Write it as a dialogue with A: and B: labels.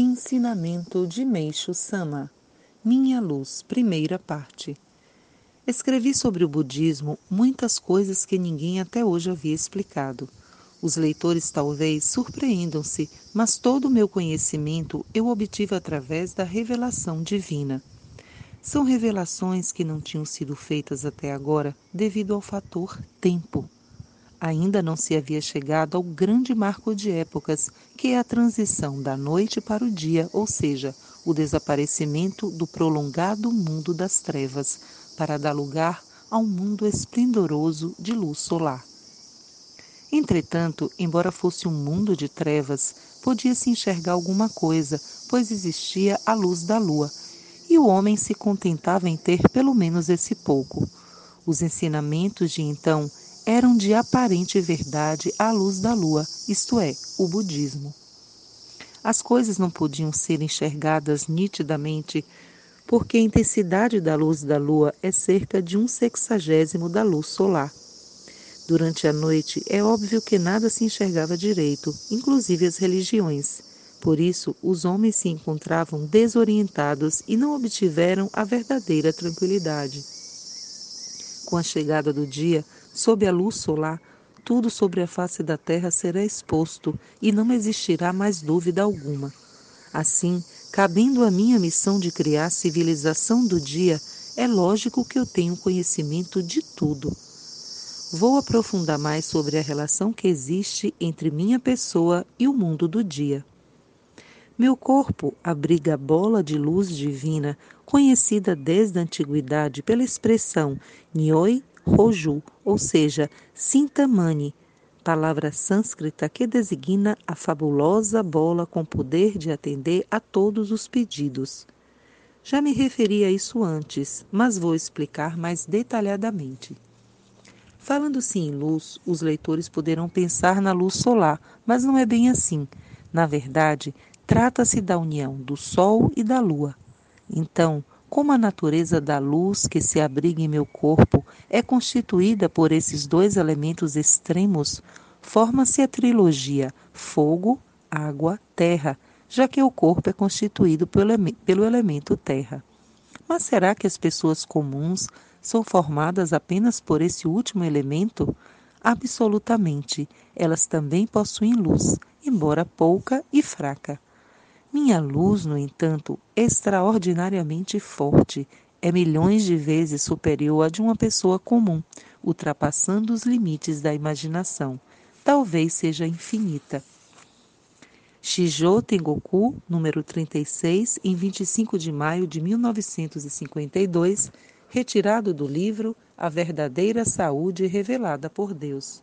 A: Ensinamento de Meixo Sama Minha Luz, primeira parte. Escrevi sobre o budismo muitas coisas que ninguém até hoje havia explicado. Os leitores talvez surpreendam-se, mas todo o meu conhecimento eu obtive através da revelação divina. São revelações que não tinham sido feitas até agora devido ao fator tempo ainda não se havia chegado ao grande marco de épocas, que é a transição da noite para o dia, ou seja, o desaparecimento do prolongado mundo das trevas, para dar lugar a um mundo esplendoroso de luz solar. Entretanto, embora fosse um mundo de trevas, podia-se enxergar alguma coisa, pois existia a luz da lua, e o homem se contentava em ter pelo menos esse pouco. Os ensinamentos de então eram de aparente verdade à luz da lua, isto é, o budismo. As coisas não podiam ser enxergadas nitidamente porque a intensidade da luz da lua é cerca de um sexagésimo da luz solar. Durante a noite é óbvio que nada se enxergava direito, inclusive as religiões. Por isso, os homens se encontravam desorientados e não obtiveram a verdadeira tranquilidade. Com a chegada do dia, sob a luz solar, tudo sobre a face da terra será exposto e não existirá mais dúvida alguma. Assim, cabendo a minha missão de criar civilização do dia, é lógico que eu tenho conhecimento de tudo. Vou aprofundar mais sobre a relação que existe entre minha pessoa e o mundo do dia. Meu corpo abriga a bola de luz divina, conhecida desde a antiguidade pela expressão Nyoi Roju, ou seja, Sintamani, palavra sânscrita que designa a fabulosa bola com poder de atender a todos os pedidos. Já me referi a isso antes, mas vou explicar mais detalhadamente. Falando-se em luz, os leitores poderão pensar na luz solar, mas não é bem assim. Na verdade, Trata-se da união do Sol e da Lua. Então, como a natureza da luz que se abriga em meu corpo é constituída por esses dois elementos extremos, forma-se a trilogia fogo, água, terra, já que o corpo é constituído pelo, pelo elemento terra. Mas será que as pessoas comuns são formadas apenas por esse último elemento? Absolutamente. Elas também possuem luz, embora pouca e fraca. Minha luz, no entanto, extraordinariamente forte, é milhões de vezes superior à de uma pessoa comum, ultrapassando os limites da imaginação. Talvez seja infinita. Shijo Tengoku, número 36, em 25 de maio de 1952, retirado do livro A Verdadeira Saúde Revelada por Deus.